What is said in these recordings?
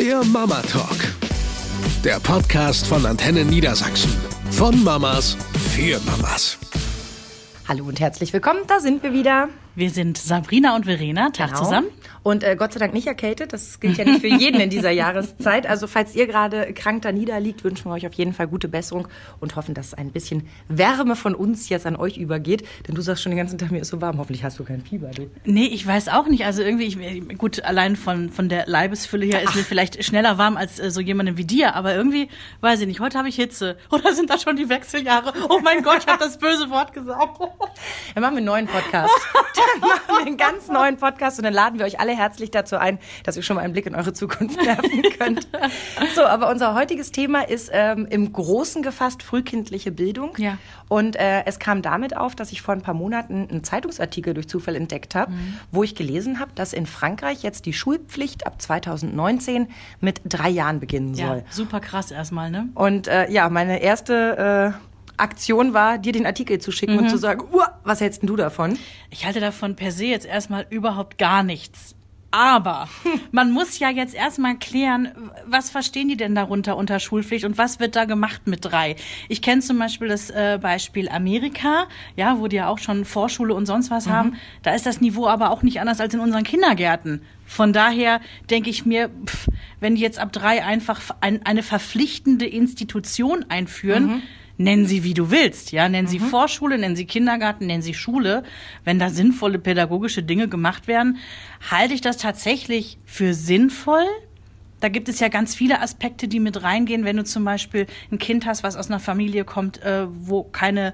Der Mama Talk. Der Podcast von Antenne Niedersachsen. Von Mamas für Mamas. Hallo und herzlich willkommen, da sind wir wieder. Wir sind Sabrina und Verena, Tag Genau. zusammen. Und äh, Gott sei Dank nicht erkältet. Das gilt ja nicht für jeden in dieser Jahreszeit. Also falls ihr gerade krank da niederliegt, wünschen wir euch auf jeden Fall gute Besserung und hoffen, dass ein bisschen Wärme von uns jetzt an euch übergeht. Denn du sagst schon den ganzen Tag, mir ist so warm. Hoffentlich hast du kein Fieber, du. Nee, ich weiß auch nicht. Also irgendwie, ich, gut, allein von, von der Leibesfülle her ist mir vielleicht schneller warm als äh, so jemandem wie dir. Aber irgendwie, weiß ich nicht, heute habe ich Hitze. Oder sind das schon die Wechseljahre? Oh mein Gott, ich habe das böse Wort gesagt. Dann machen wir einen neuen Podcast. Dann machen wir einen ganz neuen Podcast und dann laden wir euch alle herzlich dazu ein, dass ihr schon mal einen Blick in eure Zukunft werfen könnt. So, aber unser heutiges Thema ist ähm, im Großen gefasst frühkindliche Bildung. Ja. Und äh, es kam damit auf, dass ich vor ein paar Monaten einen Zeitungsartikel durch Zufall entdeckt habe, wo ich gelesen habe, dass in Frankreich jetzt die Schulpflicht ab 2019 mit drei Jahren beginnen Ja, soll. super krass erstmal, ne? Und äh, ja, meine erste äh, Aktion war, dir den Artikel zu schicken und zu sagen, was hältst denn du davon? Ich halte davon per se jetzt erstmal überhaupt gar nichts. Aber man muss ja jetzt erstmal klären, was verstehen die denn darunter unter Schulpflicht und was wird da gemacht mit drei? Ich kenne zum Beispiel das äh, Beispiel Amerika, ja, wo die ja auch schon Vorschule und sonst was haben. Da ist das Niveau aber auch nicht anders als in unseren Kindergärten. Von daher denke ich mir, pff, wenn die jetzt ab drei einfach ein, eine verpflichtende Institution einführen, Nenn sie wie du willst, ja, nenn sie Vorschule, nenn sie Kindergarten, nenn sie Schule. Wenn da sinnvolle pädagogische Dinge gemacht werden, halte ich das tatsächlich für sinnvoll. Da gibt es ja ganz viele Aspekte, die mit reingehen, wenn du zum Beispiel ein Kind hast, was aus einer Familie kommt, äh, wo keine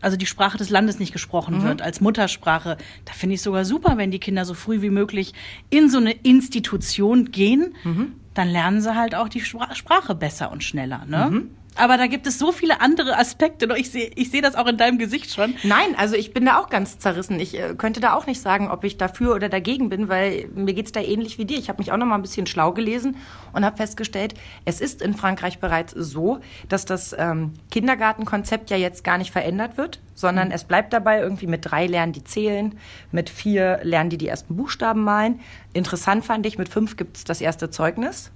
also die Sprache des Landes nicht gesprochen wird als Muttersprache. Da finde ich sogar super, wenn die Kinder so früh wie möglich in so eine Institution gehen, dann lernen sie halt auch die Spra Sprache besser und schneller. Ne? Aber da gibt es so viele andere Aspekte. Ich sehe ich sehe das auch in deinem Gesicht schon. Nein, also ich bin da auch ganz zerrissen. Ich äh, könnte da auch nicht sagen, ob ich dafür oder dagegen bin, weil mir geht's da ähnlich wie dir. Ich habe mich auch noch mal ein bisschen schlau gelesen und habe festgestellt, es ist in Frankreich bereits so, dass das ähm, Kindergartenkonzept ja jetzt gar nicht verändert wird, sondern es bleibt dabei, irgendwie mit drei lernen die zählen, mit vier lernen die die ersten Buchstaben malen. Interessant fand ich, mit fünf gibt's das erste Zeugnis.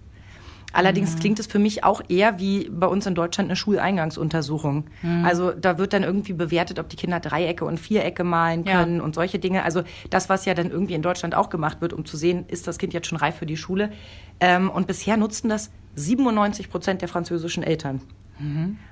Allerdings klingt es für mich auch eher wie bei uns in Deutschland eine Schuleingangsuntersuchung. Also da wird dann irgendwie bewertet, ob die Kinder Dreiecke und Vierecke malen Ja. können und solche Dinge. Also das, was ja dann irgendwie in Deutschland auch gemacht wird, um zu sehen, ist das Kind jetzt schon reif für die Schule. Ähm, und bisher nutzten das 97 Prozent der französischen Eltern.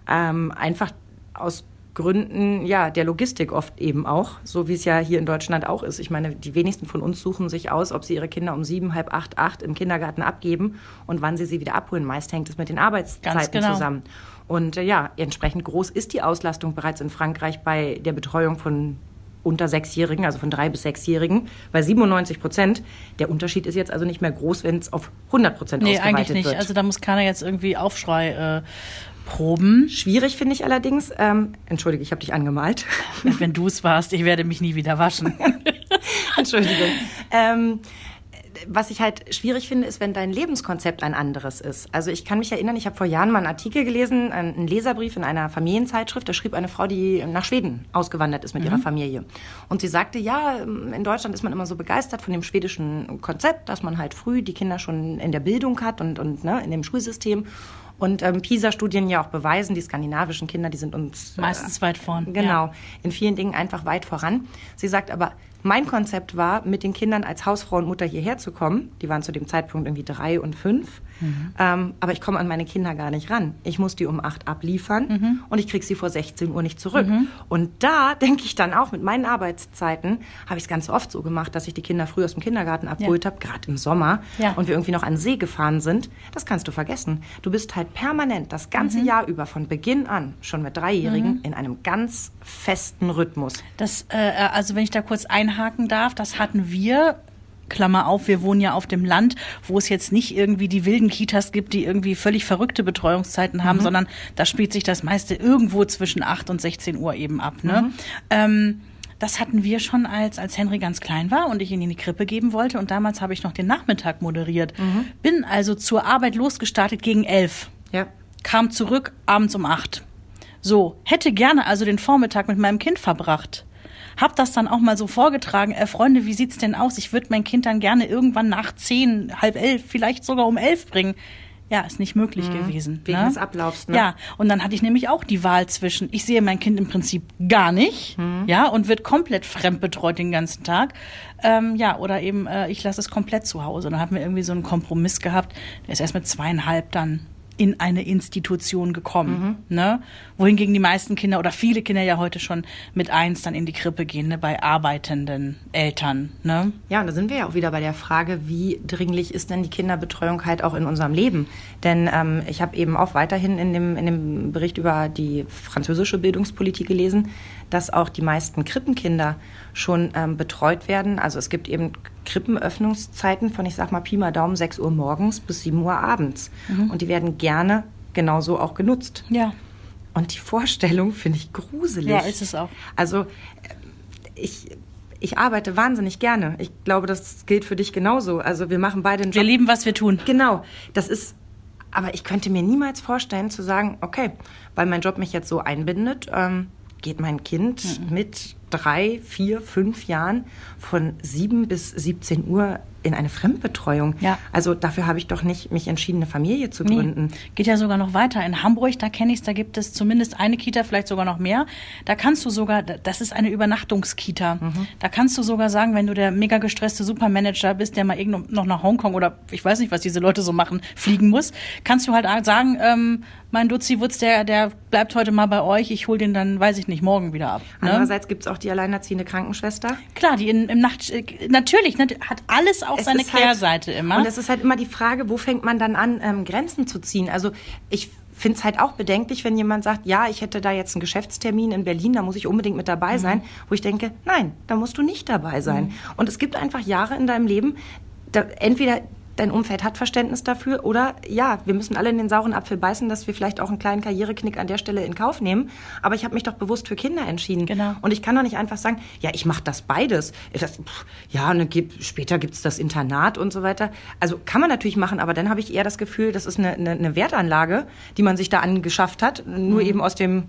Ähm, einfach aus Gründen ja der Logistik oft eben auch, so wie es ja hier in Deutschland auch ist. Ich meine, die wenigsten von uns suchen sich aus, ob sie ihre Kinder um sieben, halb acht, acht im Kindergarten abgeben und wann sie sie wieder abholen. Meist hängt es mit den Arbeitszeiten genau. zusammen. Und äh, ja, entsprechend groß ist die Auslastung bereits in Frankreich bei der Betreuung von unter Sechsjährigen, also von drei bis Sechsjährigen, bei 97 Prozent. Der Unterschied ist jetzt also nicht mehr groß, wenn es auf 100 Prozent Nee, ausgeweitet eigentlich nicht. wird. Also da muss keiner jetzt irgendwie Aufschrei äh, proben. Schwierig finde ich allerdings, ähm, entschuldige, ich habe dich angemalt. Wenn du es warst, ich werde mich nie wieder waschen. Entschuldigung. Ähm, was ich halt schwierig finde, ist, wenn dein Lebenskonzept ein anderes ist. Also ich kann mich erinnern, ich habe vor Jahren mal einen Artikel gelesen, einen Leserbrief in einer Familienzeitschrift. Da schrieb eine Frau, die nach Schweden ausgewandert ist mit ihrer Familie. Und sie sagte, ja, in Deutschland ist man immer so begeistert von dem schwedischen Konzept, dass man halt früh die Kinder schon in der Bildung hat und, und ne, in dem Schulsystem. Und ähm, PISA-Studien ja auch beweisen, die skandinavischen Kinder, die sind uns äh, Meistens weit vorn. Genau, Ja. in vielen Dingen einfach weit voran. Sie sagt aber, mein Konzept war, mit den Kindern als Hausfrau und Mutter hierher zu kommen. Die waren zu dem Zeitpunkt irgendwie drei und fünf. Ähm, aber ich komme an meine Kinder gar nicht ran. Ich muss die um acht abliefern und ich kriege sie vor 16 Uhr nicht zurück. Und da denke ich dann auch, mit meinen Arbeitszeiten habe ich es ganz oft so gemacht, dass ich die Kinder früh aus dem Kindergarten abgeholt habe, gerade im Sommer, Ja. und wir irgendwie noch an den See gefahren sind. Das kannst du vergessen. Du bist halt permanent das ganze Jahr über von Beginn an schon mit Dreijährigen in einem ganz festen Rhythmus. Das, äh, also wenn ich da kurz einhaken darf, das hatten wir. Klammer auf, wir wohnen ja auf dem Land, wo es jetzt nicht irgendwie die wilden Kitas gibt, die irgendwie völlig verrückte Betreuungszeiten haben, sondern da spielt sich das meiste irgendwo zwischen 8 und 16 Uhr eben ab. Ne? Ähm, das hatten wir schon, als, als Henry ganz klein war und ich ihn in die Krippe geben wollte. Und damals habe ich noch den Nachmittag moderiert. Bin also zur Arbeit losgestartet gegen elf. Ja. kam zurück abends um acht. So, hätte gerne also den Vormittag mit meinem Kind verbracht. Hab das dann auch mal so vorgetragen. Äh, Freunde, wie sieht's denn aus? Ich würde mein Kind dann gerne irgendwann nach zehn, halb elf, vielleicht sogar um elf bringen. Ja, ist nicht möglich mhm. gewesen. Wegen ne? des Ablaufs, ne? Ja, und dann hatte ich nämlich auch die Wahl zwischen, ich sehe mein Kind im Prinzip gar nicht, mhm. ja, und wird komplett fremdbetreut den ganzen Tag, ähm, ja, oder eben, äh, ich lasse es komplett zu Hause. Und dann hatten wir irgendwie so einen Kompromiss gehabt, der ist erst mit zweieinhalb dann in eine Institution gekommen. Mhm. Ne? Wohingegen die meisten Kinder oder viele Kinder ja heute schon mit eins dann in die Krippe gehen, ne? bei arbeitenden Eltern. Ne? Ja, und da sind wir ja auch wieder bei der Frage, wie dringlich ist denn die Kinderbetreuung halt auch in unserem Leben? Denn ähm, ich habe eben auch weiterhin in dem, in dem Bericht über die französische Bildungspolitik gelesen, dass auch die meisten Krippenkinder schon ähm, betreut werden. Also es gibt eben Krippenöffnungszeiten von, ich sag mal, Pi mal Daumen, 6 Uhr morgens bis 7 Uhr abends. Mhm. Und die werden gerne genauso auch genutzt. Ja. Und die Vorstellung finde ich gruselig. Ja, ist es auch. Also äh, ich, ich arbeite wahnsinnig gerne. Ich glaube, das gilt für dich genauso. Also wir machen beide einen Job. Wir lieben, was wir tun. Genau. Das ist, aber ich könnte mir niemals vorstellen zu sagen, okay, weil mein Job mich jetzt so einbindet, ähm, geht mein Kind mhm. mit drei, vier, fünf Jahren von sieben bis 17 Uhr in eine Fremdbetreuung. Ja. Also dafür habe ich doch nicht mich entschieden, eine Familie zu gründen. Nee. Geht ja sogar noch weiter. In Hamburg, da kenne ich es, da gibt es zumindest eine Kita, vielleicht sogar noch mehr. Da kannst du sogar, das ist eine Übernachtungskita. Mhm. Da kannst du sogar sagen, wenn du der mega gestresste Supermanager bist, der mal irgend noch nach Hongkong oder ich weiß nicht, was diese Leute so machen, fliegen muss, kannst du halt sagen, ähm, mein Duzi-Wutz, der, der bleibt heute mal bei euch, ich hole den dann, weiß ich nicht, morgen wieder ab. Ne? Andererseits gibt es auch die alleinerziehende Krankenschwester. Klar, die in, im Nacht, äh, natürlich, hat alles auch es seine halt Kehrseite halt, immer. Und es ist halt immer die Frage, wo fängt man dann an, ähm, Grenzen zu ziehen? Also ich finde es halt auch bedenklich, wenn jemand sagt, ja, ich hätte da jetzt einen Geschäftstermin in Berlin, da muss ich unbedingt mit dabei mhm. sein, wo ich denke, nein, da musst du nicht dabei sein. Mhm. Und es gibt einfach Jahre in deinem Leben, da, entweder dein Umfeld hat Verständnis dafür oder ja, wir müssen alle in den sauren Apfel beißen, dass wir vielleicht auch einen kleinen Karriereknick an der Stelle in Kauf nehmen. Aber ich habe mich doch bewusst für Kinder entschieden. Genau. Und ich kann doch nicht einfach sagen, ja, ich mache das beides. Das, pff, ja, gibt, später gibt's das Internat und so weiter. Also kann man natürlich machen, aber dann habe ich eher das Gefühl, das ist eine, eine, eine Wertanlage, die man sich da angeschafft hat, nur mhm. eben aus dem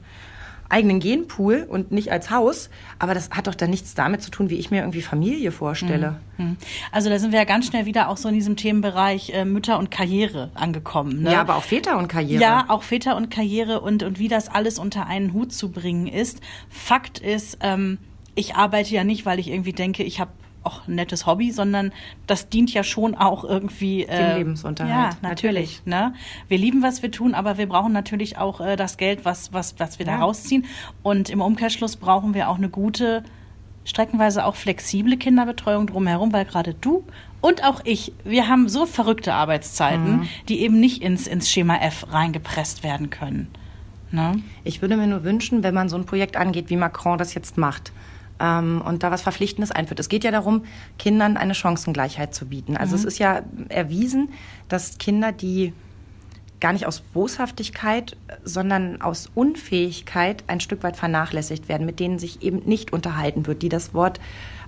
eigenen Genpool und nicht als Haus. Aber das hat doch dann nichts damit zu tun, wie ich mir irgendwie Familie vorstelle. Mhm. mhm. Also da sind wir ja ganz schnell wieder auch so in diesem Themenbereich äh, Mütter und Karriere angekommen. Ne? Ja, aber auch Väter und Karriere. Ja, auch Väter und Karriere und, und wie das alles unter einen Hut zu bringen ist. Fakt ist, ähm, ich arbeite ja nicht, weil ich irgendwie denke, ich habe auch ein nettes Hobby, sondern das dient ja schon auch irgendwie äh, dem Lebensunterhalt. Ja, natürlich. natürlich. Ne? Wir lieben, was wir tun, aber wir brauchen natürlich auch äh, das Geld, was, was, was wir ja. da rausziehen. Und im Umkehrschluss brauchen wir auch eine gute, streckenweise auch flexible Kinderbetreuung drumherum, weil gerade du und auch ich, wir haben so verrückte Arbeitszeiten, mhm. die eben nicht ins, ins Schema F reingepresst werden können. Ne? Ich würde mir nur wünschen, wenn man so ein Projekt angeht, wie Macron das jetzt macht, ähm, und da was Verpflichtendes einführt. Es geht ja darum, Kindern eine Chancengleichheit zu bieten. Also mhm. es ist ja erwiesen, dass Kinder, die gar nicht aus Boshaftigkeit, sondern aus Unfähigkeit ein Stück weit vernachlässigt werden, mit denen sich eben nicht unterhalten wird, die das Wort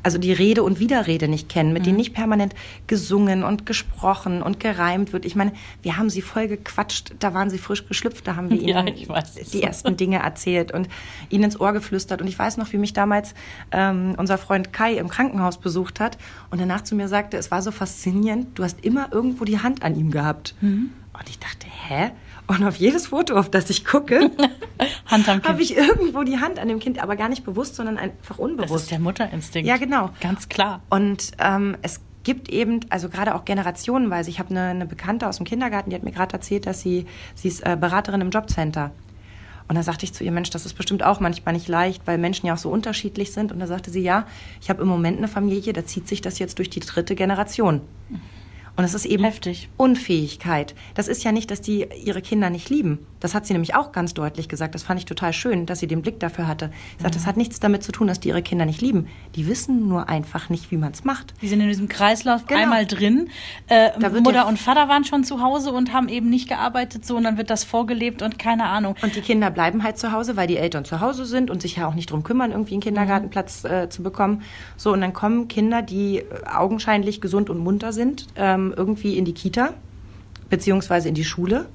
also die Rede und Widerrede nicht kennen, mit mhm. denen nicht permanent gesungen und gesprochen und gereimt wird. Ich meine, wir haben sie voll gequatscht, da waren sie frisch geschlüpft, da haben wir ihnen ja, die ersten Dinge erzählt und ihnen ins Ohr geflüstert. Und ich weiß noch, wie mich damals ähm, unser Freund Kai im Krankenhaus besucht hat und danach zu mir sagte, es war so faszinierend, du hast immer irgendwo die Hand an ihm gehabt. Mhm. Und ich dachte, hä? Und auf jedes Foto, auf das ich gucke, habe ich irgendwo die Hand an dem Kind, aber gar nicht bewusst, sondern einfach unbewusst. Das ist der Mutterinstinkt. Ja, genau. Ganz klar. Und ähm, es gibt eben, also gerade auch generationenweise, ich habe eine, eine Bekannte aus dem Kindergarten, die hat mir gerade erzählt, dass sie, sie ist äh, Beraterin im Jobcenter. Und da sagte ich zu ihr, Mensch, das ist bestimmt auch manchmal nicht leicht, weil Menschen ja auch so unterschiedlich sind. Und da sagte sie, ja, ich habe im Moment eine Familie, da zieht sich das jetzt durch die dritte Generation. Und es ist eben Heftig. Unfähigkeit. Das ist ja nicht, dass die ihre Kinder nicht lieben. Das hat sie nämlich auch ganz deutlich gesagt. Das fand ich total schön, dass sie den Blick dafür hatte. Sie sagt, das hat nichts damit zu tun, dass die ihre Kinder nicht lieben. Die wissen nur einfach nicht, wie man es macht. Die sind in diesem Kreislauf genau. einmal drin. Äh, Mutter und Vater waren schon zu Hause und haben eben nicht gearbeitet so und dann wird das vorgelebt und keine Ahnung. Und die Kinder bleiben halt zu Hause, weil die Eltern zu Hause sind und sich ja auch nicht drum kümmern, irgendwie einen Kindergartenplatz äh, zu bekommen. So, und dann kommen Kinder, die augenscheinlich gesund und munter sind, ähm, irgendwie in die Kita beziehungsweise in die Schule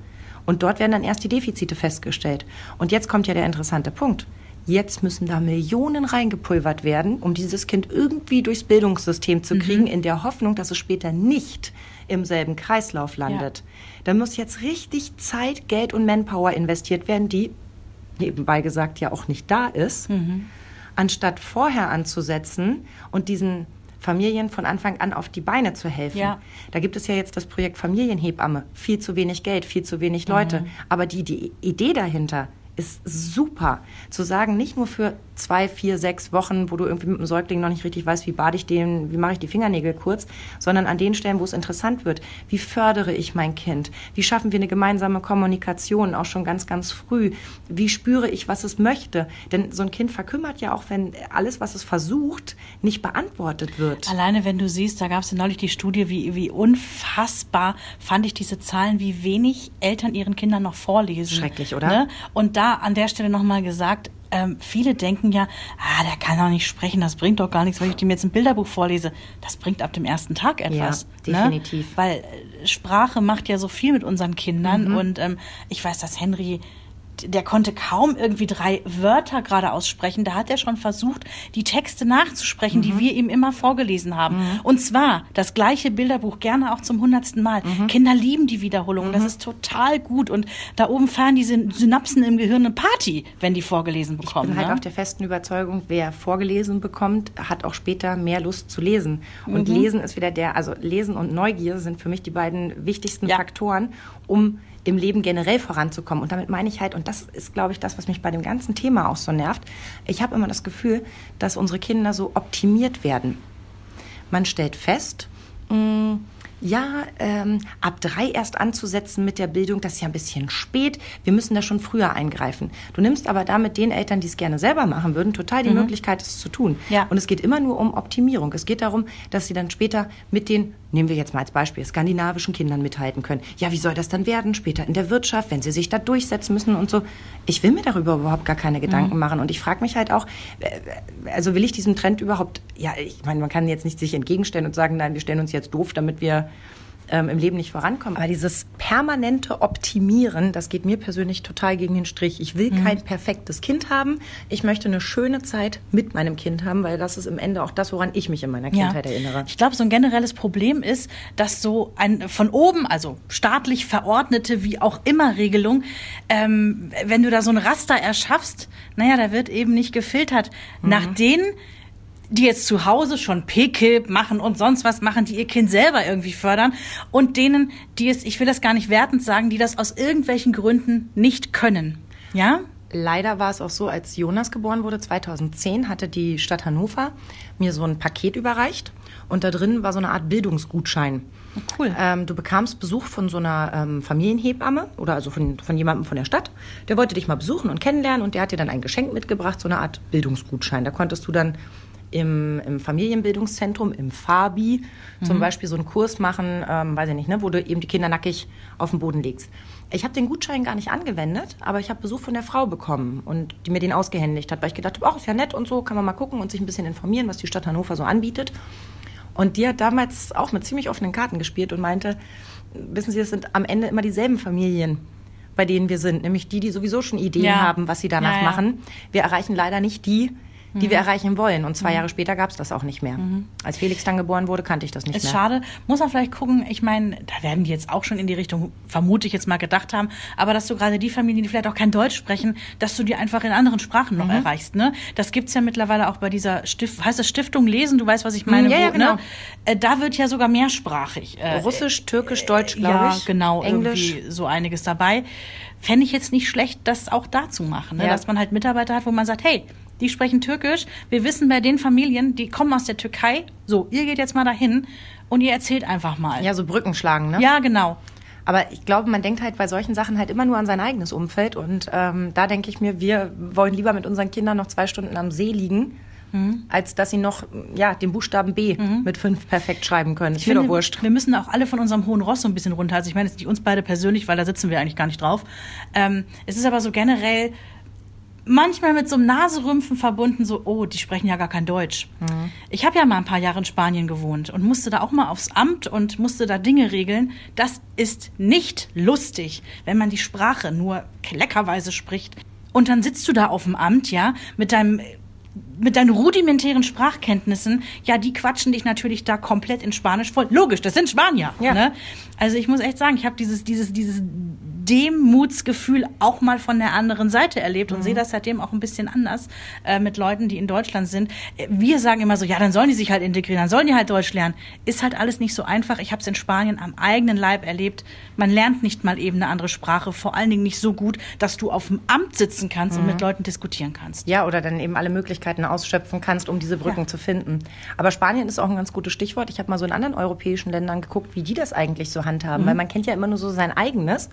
und dort werden dann erst die Defizite festgestellt. Und jetzt kommt ja der interessante Punkt. Jetzt müssen da Millionen reingepulvert werden, um dieses Kind irgendwie durchs Bildungssystem zu kriegen, mhm. in der Hoffnung, dass es später nicht im selben Kreislauf landet. Ja. Da muss jetzt richtig Zeit, Geld und Manpower investiert werden, die nebenbei gesagt ja auch nicht da ist, mhm. anstatt vorher anzusetzen und diesen Familien von Anfang an auf die Beine zu helfen. Ja. Da gibt es ja jetzt das Projekt Familienhebamme. Viel zu wenig Geld, viel zu wenig Leute. Mhm. Aber die, die Idee dahinter ist super. Zu sagen, nicht nur für zwei, vier, sechs Wochen, wo du irgendwie mit dem Säugling noch nicht richtig weißt, wie bade ich den, wie mache ich die Fingernägel kurz, sondern an den Stellen, wo es interessant wird. Wie fördere ich mein Kind? Wie schaffen wir eine gemeinsame Kommunikation, auch schon ganz, ganz früh? Wie spüre ich, was es möchte? Denn so ein Kind verkümmert ja auch, wenn alles, was es versucht, nicht beantwortet wird. Alleine, wenn du siehst, da gab es ja neulich die Studie, wie, wie unfassbar fand ich diese Zahlen, wie wenig Eltern ihren Kindern noch vorlesen. Schrecklich, oder? Ne? Und da an der Stelle nochmal gesagt, ähm, viele denken ja, ah, der kann doch nicht sprechen, das bringt doch gar nichts, wenn ich dem jetzt ein Bilderbuch vorlese. Das bringt ab dem ersten Tag etwas. Ja, ne? definitiv. Ne? Weil äh, Sprache macht ja so viel mit unseren Kindern mhm. und ähm, ich weiß, dass Henry der konnte kaum irgendwie drei Wörter gerade aussprechen. Da hat er schon versucht, die Texte nachzusprechen, mhm. die wir ihm immer vorgelesen haben. Mhm. Und zwar das gleiche Bilderbuch, gerne auch zum hundertsten Mal. Mhm. Kinder lieben die Wiederholung. Das mhm. ist total gut. Und da oben fahren diese Synapsen im Gehirn eine Party, wenn die vorgelesen bekommen. Ich bin halt ne? auch der festen Überzeugung, wer vorgelesen bekommt, hat auch später mehr Lust zu lesen. Und mhm. Lesen ist wieder der, also Lesen und Neugier sind für mich die beiden wichtigsten ja. Faktoren, um im Leben generell voranzukommen. Und damit meine ich halt, und das ist, glaube ich, das, was mich bei dem ganzen Thema auch so nervt, ich habe immer das Gefühl, dass unsere Kinder so optimiert werden. Man stellt fest, mh, mm, ja, ähm, ab drei erst anzusetzen mit der Bildung, das ist ja ein bisschen spät. Wir müssen da schon früher eingreifen. Du nimmst aber damit den Eltern, die es gerne selber machen würden, total die mhm. Möglichkeit, es zu tun. Ja. Und es geht immer nur um Optimierung. Es geht darum, dass sie dann später mit den, nehmen wir jetzt mal als Beispiel, skandinavischen Kindern mithalten können. Ja, wie soll das dann werden später in der Wirtschaft, wenn sie sich da durchsetzen müssen und so. Ich will mir darüber überhaupt gar keine Gedanken mhm. machen. Und ich frage mich halt auch, äh, also will ich diesem Trend überhaupt, ja, ich meine, man kann jetzt nicht sich entgegenstellen und sagen, nein, wir stellen uns jetzt doof, damit wir ähm, im Leben nicht vorankommen. Aber dieses permanente Optimieren, das geht mir persönlich total gegen den Strich. Ich will mhm. kein perfektes Kind haben. Ich möchte eine schöne Zeit mit meinem Kind haben, weil das ist im Ende auch das, woran ich mich in meiner Kindheit ja. erinnere. Ich glaube, so ein generelles Problem ist, dass so ein von oben, also staatlich verordnete, wie auch immer Regelung, ähm, wenn du da so ein Raster erschaffst, naja, da wird eben nicht gefiltert mhm. nach denen, die jetzt zu Hause schon PKIP machen und sonst was machen, die ihr Kind selber irgendwie fördern und denen, die es, ich will das gar nicht wertend sagen, die das aus irgendwelchen Gründen nicht können. Ja? Leider war es auch so, als Jonas geboren wurde, 2010, hatte die Stadt Hannover mir so ein Paket überreicht und da drin war so eine Art Bildungsgutschein. Cool. Ähm, du bekamst Besuch von so einer ähm, Familienhebamme oder also von, von jemandem von der Stadt. Der wollte dich mal besuchen und kennenlernen und der hat dir dann ein Geschenk mitgebracht, so eine Art Bildungsgutschein. Da konntest du dann im, im Familienbildungszentrum, im Fabi, mhm. zum Beispiel so einen Kurs machen, ähm, weiß ich nicht, ne, wo du eben die Kinder nackig auf den Boden legst. Ich habe den Gutschein gar nicht angewendet, aber ich habe Besuch von der Frau bekommen und die mir den ausgehändigt hat, weil ich gedacht habe, ach, ist ja nett und so, kann man mal gucken und sich ein bisschen informieren, was die Stadt Hannover so anbietet. Und die hat damals auch mit ziemlich offenen Karten gespielt und meinte, wissen Sie, es sind am Ende immer dieselben Familien, bei denen wir sind, nämlich die, die sowieso schon Ideen ja. haben, was sie danach ja, ja. machen. Wir erreichen leider nicht die, die mhm. wir erreichen wollen. Und zwei mhm. Jahre später gab es das auch nicht mehr. Mhm. Als Felix dann geboren wurde, kannte ich das nicht ist mehr. Ist schade. Muss man vielleicht gucken, ich meine, da werden die jetzt auch schon in die Richtung, vermute ich jetzt mal, gedacht haben, aber dass du gerade die Familien, die vielleicht auch kein Deutsch sprechen, dass du die einfach in anderen Sprachen noch mhm. erreichst. Ne? Das gibt's ja mittlerweile auch bei dieser Stift, heißt das Stiftung Lesen, du weißt, was ich meine. Mhm, ja, ja, genau. Ne? Äh, da wird ja sogar mehrsprachig. Äh, Russisch, Türkisch, Deutsch, glaube ja, ich. Ja, genau, Englisch. irgendwie so einiges dabei. Fände ich jetzt nicht schlecht, das auch da zu machen. Ne? Ja. Dass man halt Mitarbeiter hat, wo man sagt, hey, die sprechen Türkisch. Wir wissen bei den Familien, die kommen aus der Türkei, so, ihr geht jetzt mal dahin und ihr erzählt einfach mal. Ja, so Brücken schlagen, ne? Ja, genau. Aber ich glaube, man denkt halt bei solchen Sachen halt immer nur an sein eigenes Umfeld. Und ähm, da denke ich mir, wir wollen lieber mit unseren Kindern noch zwei Stunden am See liegen, mhm. als dass sie noch ja, den Buchstaben B mhm. mit fünf perfekt schreiben können. Ist mir doch wurscht. Wir müssen auch alle von unserem hohen Ross so ein bisschen runter. Also ich meine jetzt nicht uns beide persönlich, weil da sitzen wir eigentlich gar nicht drauf. Ähm, es ist aber so generell manchmal mit so einem Naserümpfen verbunden, so, oh, die sprechen ja gar kein Deutsch. Mhm. Ich habe ja mal ein paar Jahre in Spanien gewohnt und musste da auch mal aufs Amt und musste da Dinge regeln. Das ist nicht lustig, wenn man die Sprache nur kleckerweise spricht. Und dann sitzt du da auf dem Amt, ja, mit deinem mit deinen rudimentären Sprachkenntnissen, ja, die quatschen dich natürlich da komplett in Spanisch voll. Logisch, das sind Spanier. Ja. Ne? Also ich muss echt sagen, ich habe dieses, dieses, dieses Demutsgefühl auch mal von der anderen Seite erlebt und sehe das seitdem auch ein bisschen anders äh, mit Leuten, die in Deutschland sind. Wir sagen immer so, ja, dann sollen die sich halt integrieren, dann sollen die halt Deutsch lernen. Ist halt alles nicht so einfach. Ich habe es in Spanien am eigenen Leib erlebt. Man lernt nicht mal eben eine andere Sprache, vor allen Dingen nicht so gut, dass du auf dem Amt sitzen kannst und mit Leuten diskutieren kannst. Ja, oder dann eben alle Möglichkeiten ausschöpfen kannst, um diese Brücken Ja. zu finden. Aber Spanien ist auch ein ganz gutes Stichwort. Ich habe mal so in anderen europäischen Ländern geguckt, wie die das eigentlich so handhaben, weil man kennt ja immer nur so sein eigenes.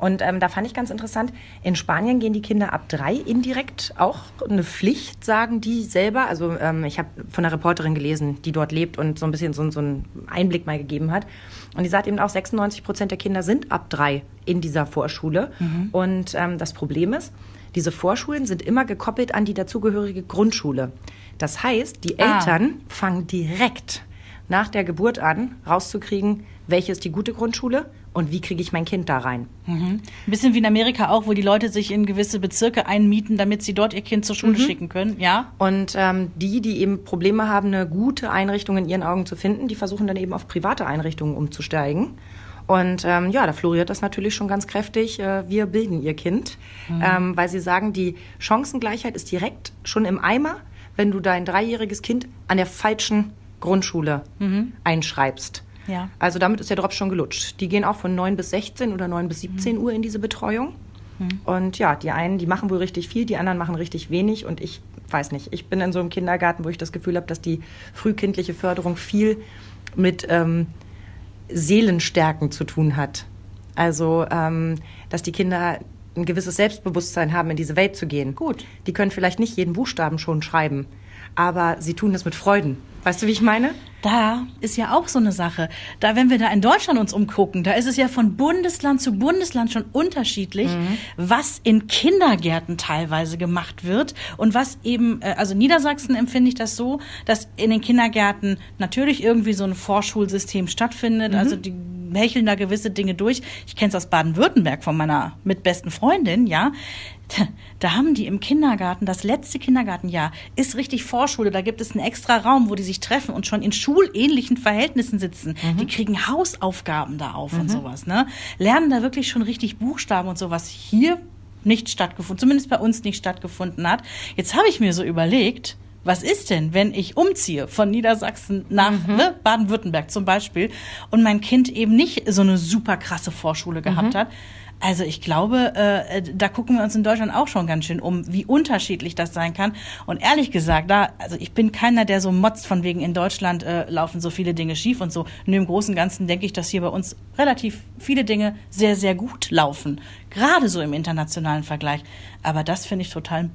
Und ähm, da fand ich ganz interessant, in Spanien gehen die Kinder ab drei indirekt auch eine Pflicht, sagen die selber. Also ähm, ich habe von einer Reporterin gelesen, die dort lebt und so ein bisschen so, so einen Einblick mal gegeben hat. Und die sagt eben auch, 96 Prozent der Kinder sind ab drei in dieser Vorschule. Und ähm, das Problem ist, diese Vorschulen sind immer gekoppelt an die dazugehörige Grundschule. Das heißt, die Ah. Eltern fangen direkt nach der Geburt an, rauszukriegen, welche ist die gute Grundschule und wie kriege ich mein Kind da rein. Ein bisschen wie in Amerika auch, wo die Leute sich in gewisse Bezirke einmieten, damit sie dort ihr Kind zur Schule schicken können. Ja. Und ähm, die, die eben Probleme haben, eine gute Einrichtung in ihren Augen zu finden, die versuchen dann eben auf private Einrichtungen umzusteigen. Und ähm, ja, da floriert das natürlich schon ganz kräftig. Äh, wir bilden ihr Kind, ähm, weil sie sagen, die Chancengleichheit ist direkt schon im Eimer, wenn du dein dreijähriges Kind an der falschen Grundschule einschreibst. Ja. Also damit ist der Drops schon gelutscht. Die gehen auch von 9 bis 16 oder 9 bis 17 Uhr in diese Betreuung. Und ja, die einen, die machen wohl richtig viel, die anderen machen richtig wenig. Und ich weiß nicht, ich bin in so einem Kindergarten, wo ich das Gefühl habe, dass die frühkindliche Förderung viel mit ähm, Seelenstärken zu tun hat. Also, ähm, dass die Kinder ein gewisses Selbstbewusstsein haben, in diese Welt zu gehen. Gut. Die können vielleicht nicht jeden Buchstaben schon schreiben, aber sie tun das mit Freuden. Weißt du, wie ich meine? Da ist ja auch so eine Sache. Da, wenn wir da in Deutschland uns umgucken, da ist es ja von Bundesland zu Bundesland schon unterschiedlich, was in Kindergärten teilweise gemacht wird und was eben, äh, also Niedersachsen empfinde ich das so, dass in den Kindergärten natürlich irgendwie so ein Vorschulsystem stattfindet. Also die hecheln da gewisse Dinge durch. Ich kenne es aus Baden-Württemberg von meiner mitbesten Freundin, ja. Da haben die im Kindergarten, das letzte Kindergartenjahr, ist richtig Vorschule. Da gibt es einen extra Raum, wo die sich treffen und schon in schulähnlichen Verhältnissen sitzen. Die kriegen Hausaufgaben da auf und sowas, ne? Lernen da wirklich schon richtig Buchstaben und sowas. Hier nicht stattgefunden, zumindest bei uns nicht stattgefunden hat. Jetzt habe ich mir so überlegt, was ist denn, wenn ich umziehe von Niedersachsen nach ne, Baden-Württemberg zum Beispiel und mein Kind eben nicht so eine super krasse Vorschule gehabt hat? Also ich glaube, äh, da gucken wir uns in Deutschland auch schon ganz schön um, wie unterschiedlich das sein kann. Und ehrlich gesagt, da, also ich bin keiner, der so motzt von wegen in Deutschland äh, laufen so viele Dinge schief und so. Nur im Großen und Ganzen denke ich, dass hier bei uns relativ viele Dinge sehr, sehr gut laufen. Gerade so im internationalen Vergleich. Aber das finde ich total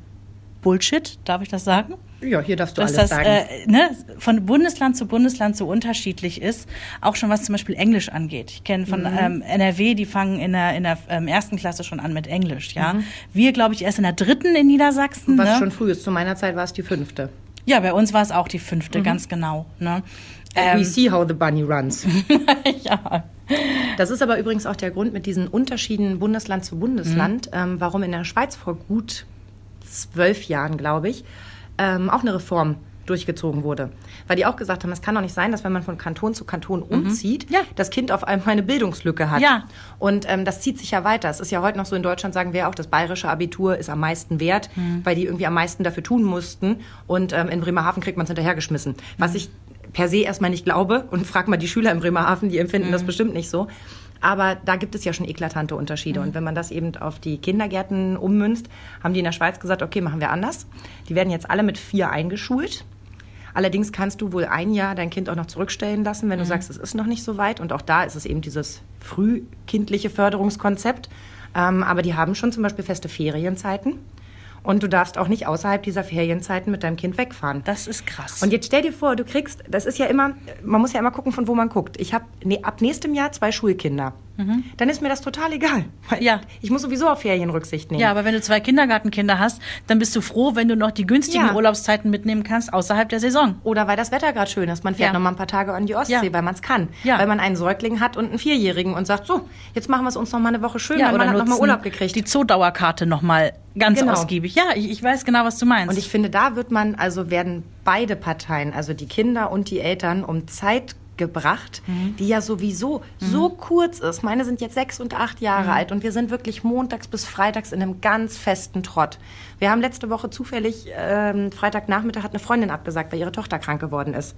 Bullshit, darf ich das sagen? Ja, hier darfst du dass alles das sagen. äh, ne, von Bundesland zu Bundesland so unterschiedlich ist, auch schon was zum Beispiel Englisch angeht. Ich kenne von Mhm. ähm, NRW, die fangen in der, in der ähm, ersten Klasse schon an mit Englisch. Ja, Mhm. wir glaube ich erst in der dritten in Niedersachsen. Was ne? schon früh ist. Zu meiner Zeit war es die fünfte. Ja, bei uns war es auch die fünfte, ganz genau. Ne? And we Ähm, see how the bunny runs. ja. Das ist aber übrigens auch der Grund mit diesen Unterschieden Bundesland zu Bundesland, ähm, warum in der Schweiz vor gut zwölf Jahren, glaube ich, ähm, auch eine Reform durchgezogen wurde. Weil die auch gesagt haben, es kann doch nicht sein, dass wenn man von Kanton zu Kanton umzieht, Ja. das Kind auf einmal eine Bildungslücke hat. Ja. Und ähm, das zieht sich ja weiter. Es ist ja heute noch so in Deutschland, sagen wir auch, das bayerische Abitur ist am meisten wert, weil die irgendwie am meisten dafür tun mussten. Und ähm, in Bremerhaven kriegt man es hinterhergeschmissen. Was ich per se erstmal nicht glaube. Und frag mal die Schüler in Bremerhaven, die empfinden das bestimmt nicht so. Aber da gibt es ja schon eklatante Unterschiede. Und wenn man das eben auf die Kindergärten ummünzt, haben die in der Schweiz gesagt, okay, machen wir anders. Die werden jetzt alle mit vier eingeschult. Allerdings kannst du wohl ein Jahr dein Kind auch noch zurückstellen lassen, wenn du sagst, es ist noch nicht so weit. Und auch da ist es eben dieses frühkindliche Förderungskonzept. Ähm, aber die haben schon zum Beispiel feste Ferienzeiten. Und du darfst auch nicht außerhalb dieser Ferienzeiten mit deinem Kind wegfahren. Das ist krass. Und jetzt stell dir vor, du kriegst, das ist ja immer, man muss ja immer gucken, von wo man guckt. Ich habe nee, ab nächstem Jahr zwei Schulkinder. Dann ist mir das total egal. Ja. Ich muss sowieso auf Ferien Rücksicht nehmen. ja, aber wenn du zwei Kindergartenkinder hast, dann bist du froh, wenn du noch die günstigen Ja. Urlaubszeiten mitnehmen kannst außerhalb der Saison. Oder weil das Wetter gerade schön ist. Man fährt Ja. noch mal ein paar Tage an die Ostsee, Ja. weil man es kann. Ja. Weil man einen Säugling hat und einen Vierjährigen und sagt, so, jetzt machen wir es uns noch mal eine Woche schön, weil man hat noch mal Urlaub gekriegt. Die Zoodauerkarte noch mal ganz Genau. ausgiebig. Ja, ich, ich weiß genau, was du meinst. Und ich finde, da wird man, also werden beide Parteien, also die Kinder und die Eltern, um Zeit gebracht, die ja sowieso so kurz ist. Meine sind jetzt sechs und acht Jahre alt und wir sind wirklich montags bis freitags in einem ganz festen Trott. Wir haben letzte Woche zufällig, ähm, Freitagnachmittag hat eine Freundin abgesagt, weil ihre Tochter krank geworden ist.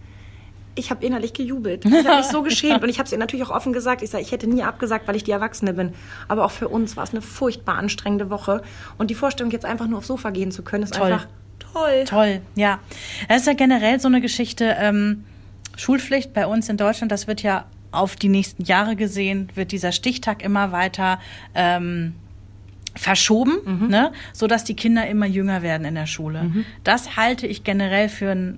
Ich habe innerlich gejubelt. Ich habe mich so geschämt und ich habe es ihr natürlich auch offen gesagt. Ich sage, ich hätte nie abgesagt, weil ich die Erwachsene bin. Aber auch für uns war es eine furchtbar anstrengende Woche und die Vorstellung, jetzt einfach nur aufs Sofa gehen zu können, ist Toll. einfach toll. Toll, ja. Das ist ja generell so eine Geschichte. Ähm, Schulpflicht bei uns in Deutschland, das wird ja auf die nächsten Jahre gesehen, wird dieser Stichtag immer weiter ähm, verschoben, Mhm. ne, so dass die Kinder immer jünger werden in der Schule. Das halte ich generell für einen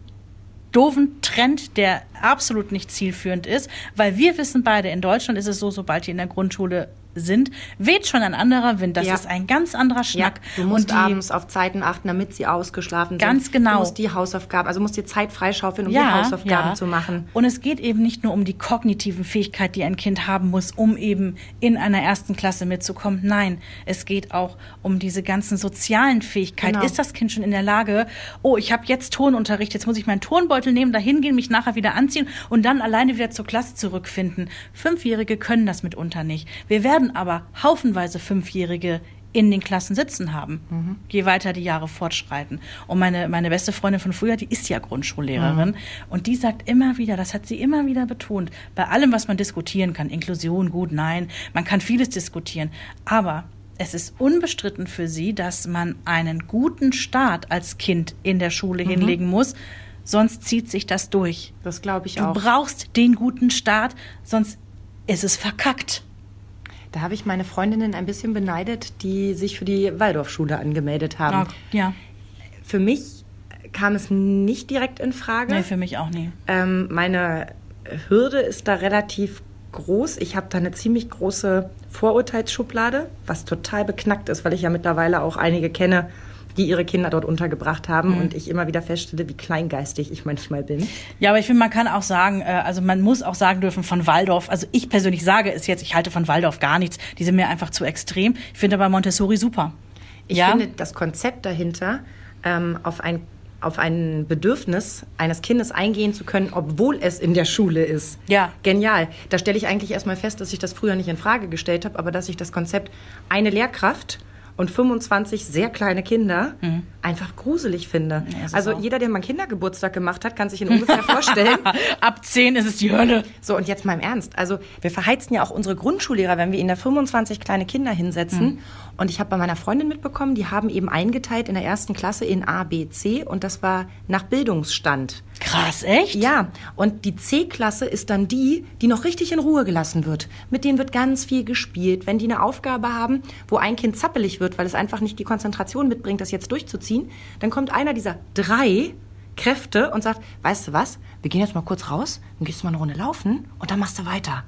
doofen Trend, der absolut nicht zielführend ist, weil wir wissen beide, in Deutschland ist es so, sobald die in der Grundschule sind, weht schon ein anderer Wind. Das Ja. ist ein ganz anderer Ja, Schnack. du musst Und die- abends auf Zeiten achten, damit sie ausgeschlafen sind. Ganz genau. Du musst die Hausaufgaben, also musst dir Zeit freischaufeln, um die Hausaufgaben zu machen. Und es geht eben nicht nur um die kognitiven Fähigkeiten, die ein Kind haben muss, um eben in einer ersten Klasse mitzukommen. Nein, es geht auch um diese ganzen sozialen Fähigkeiten. Genau. Ist das Kind schon in der Lage, oh, ich habe jetzt Tonunterricht, jetzt muss ich meinen Tonbeutel nehmen, dahin gehen, mich nachher wieder anziehen und dann alleine wieder zur Klasse zurückfinden. Fünfjährige können das mitunter nicht. Wir werden aber haufenweise Fünfjährige in den Klassen sitzen haben, Mhm. je weiter die Jahre fortschreiten. Und meine, meine beste Freundin von früher, die ist ja Grundschullehrerin und die sagt immer wieder, das hat sie immer wieder betont, bei allem, was man diskutieren kann, Inklusion, gut, nein, man kann vieles diskutieren, aber es ist unbestritten für sie, dass man einen guten Start als Kind in der Schule Mhm. hinlegen muss, sonst zieht sich das durch. Das glaube ich Du auch. brauchst den guten Start, sonst ist es verkackt. Da habe ich meine Freundinnen ein bisschen beneidet, die sich für die Waldorfschule angemeldet haben. Ja, Für mich kam es nicht direkt in Frage. nee, für mich auch nie. Ähm, meine Hürde ist da relativ groß. Ich habe da eine ziemlich große Vorurteilsschublade, was total beknackt ist, weil ich ja mittlerweile auch einige kenne, die ihre Kinder dort untergebracht haben und ich immer wieder feststelle, wie kleingeistig ich manchmal bin. Ja, aber ich finde, man kann auch sagen, äh, also man muss auch sagen dürfen von Waldorf, also ich persönlich sage es jetzt, ich halte von Waldorf gar nichts. Die sind mir einfach zu extrem. Ich finde aber Montessori super. Ich ja? finde das Konzept dahinter, ähm, auf ein auf ein Bedürfnis eines Kindes eingehen zu können, obwohl es in der Schule ist. Ja. Genial. Da stelle ich eigentlich erstmal fest, dass ich das früher nicht in Frage gestellt habe, aber dass ich das Konzept eine Lehrkraft und 25 sehr kleine Kinder einfach gruselig finde. Ja, also auch. jeder, der mal einen Kindergeburtstag gemacht hat, kann sich in ungefähr vorstellen. Ab 10 ist es die Hölle. So, und jetzt mal im Ernst. Also, wir verheizen ja auch unsere Grundschullehrer, wenn wir ihnen da 25 kleine Kinder hinsetzen. Und ich habe bei meiner Freundin mitbekommen, die haben eben eingeteilt in der ersten Klasse in A, B, C und das war nach Bildungsstand. Krass, echt? Ja, und die C-Klasse ist dann die, die noch richtig in Ruhe gelassen wird. Mit denen wird ganz viel gespielt. Wenn die eine Aufgabe haben, wo ein Kind zappelig wird, weil es einfach nicht die Konzentration mitbringt, das jetzt durchzuziehen, dann kommt einer dieser drei Kräfte und sagt, weißt du was, wir gehen jetzt mal kurz raus, dann gehst du mal eine Runde laufen und dann machst du weiter.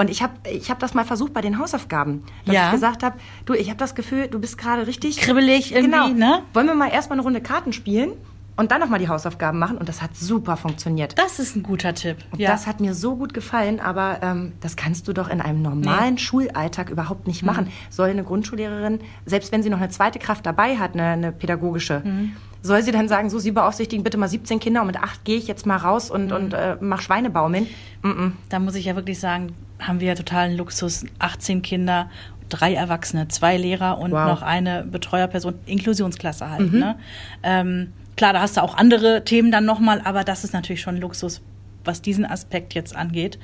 Und ich habe ich hab das mal versucht bei den Hausaufgaben, dass Ja. ich gesagt habe, du, ich habe das Gefühl, du bist gerade richtig Kribbelig irgendwie, genau. ne? Wollen wir mal erstmal eine Runde Karten spielen und dann noch mal die Hausaufgaben machen? Und das hat super funktioniert. Das ist ein guter Tipp. Und das hat mir so gut gefallen, aber ähm, das kannst du doch in einem normalen Schulalltag überhaupt nicht machen. Mhm. Soll eine Grundschullehrerin, selbst wenn sie noch eine zweite Kraft dabei hat, eine, eine pädagogische, Mhm. soll sie dann sagen, so, Sie beaufsichtigen bitte mal 17 Kinder und mit acht gehe ich jetzt mal raus Mhm. und, und äh, mach Schweinebaumeln? da muss ich ja wirklich sagen, haben wir ja totalen Luxus. 18 Kinder, drei Erwachsene, zwei Lehrer und Wow. noch eine Betreuerperson, Inklusionsklasse halt. Ne? Ähm, klar, da hast du auch andere Themen dann nochmal, aber das ist natürlich schon Luxus, was diesen Aspekt jetzt angeht.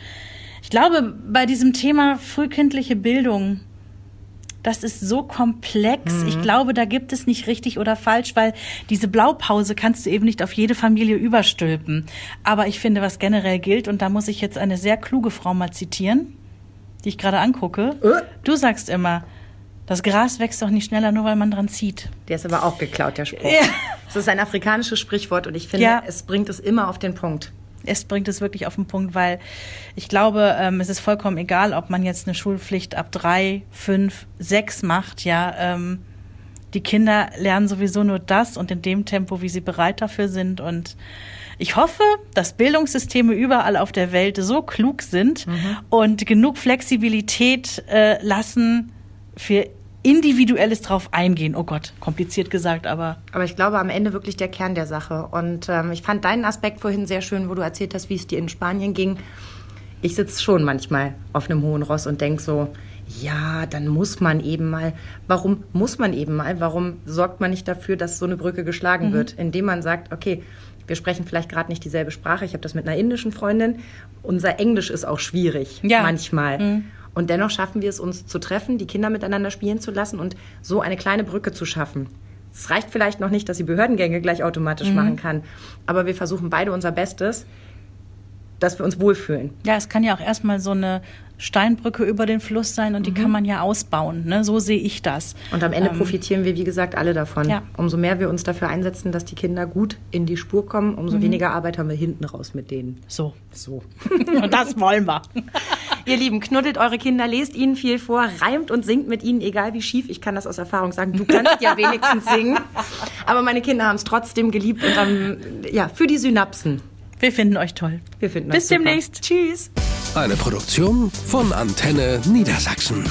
Ich glaube, bei diesem Thema frühkindliche Bildung, das ist so komplex. Ich glaube, da gibt es nicht richtig oder falsch, weil diese Blaupause kannst du eben nicht auf jede Familie überstülpen. Aber ich finde, was generell gilt, und da muss ich jetzt eine sehr kluge Frau mal zitieren, die ich gerade angucke. Äh? Du sagst immer, das Gras wächst doch nicht schneller, nur weil man dran zieht. Der ist aber auch geklaut, der Spruch. Ja. Das ist ein afrikanisches Sprichwort und ich finde, Ja. es bringt es immer auf den Punkt. Es bringt es wirklich auf den Punkt, weil ich glaube, ähm, es ist vollkommen egal, ob man jetzt eine Schulpflicht ab drei, fünf, sechs macht, ja. Ähm, die Kinder lernen sowieso nur das und in dem Tempo, wie sie bereit dafür sind. Und ich hoffe, dass Bildungssysteme überall auf der Welt so klug sind und genug Flexibilität äh, lassen für Individuelles drauf eingehen. Oh Gott, kompliziert gesagt, aber. Aber ich glaube, am Ende wirklich der Kern der Sache. Und ähm, ich fand deinen Aspekt vorhin sehr schön, wo du erzählt hast, wie es dir in Spanien ging. Ich sitze schon manchmal auf einem hohen Ross und denke so, ja, dann muss man eben mal. Warum muss man eben mal? Warum sorgt man nicht dafür, dass so eine Brücke geschlagen mhm. wird? Indem man sagt, okay, wir sprechen vielleicht gerade nicht dieselbe Sprache. Ich habe das mit einer indischen Freundin. Unser Englisch ist auch schwierig ja. manchmal. Mhm. Und dennoch schaffen wir es, uns zu treffen, die Kinder miteinander spielen zu lassen und so eine kleine Brücke zu schaffen. Es reicht vielleicht noch nicht, dass sie Behördengänge gleich automatisch mhm. machen kann, aber wir versuchen beide unser Bestes, dass wir uns wohlfühlen. Ja, es kann ja auch erstmal so eine Steinbrücke über den Fluss sein und die mhm. kann man ja ausbauen. Ne? So sehe ich das. Und am Ende ähm, profitieren wir, wie gesagt, alle davon. Ja. Umso mehr wir uns dafür einsetzen, dass die Kinder gut in die Spur kommen, umso mhm. weniger Arbeit haben wir hinten raus mit denen. So. So. und das wollen wir. Ihr Lieben, knuddelt eure Kinder, lest ihnen viel vor, reimt und singt mit ihnen, egal wie schief. Ich kann das aus Erfahrung sagen. Du kannst ja wenigstens singen. Aber meine Kinder haben es trotzdem geliebt und dann, ja, für die Synapsen. Wir finden euch toll. Wir finden Bis demnächst. Tschüss. Eine Produktion von Antenne Niedersachsen.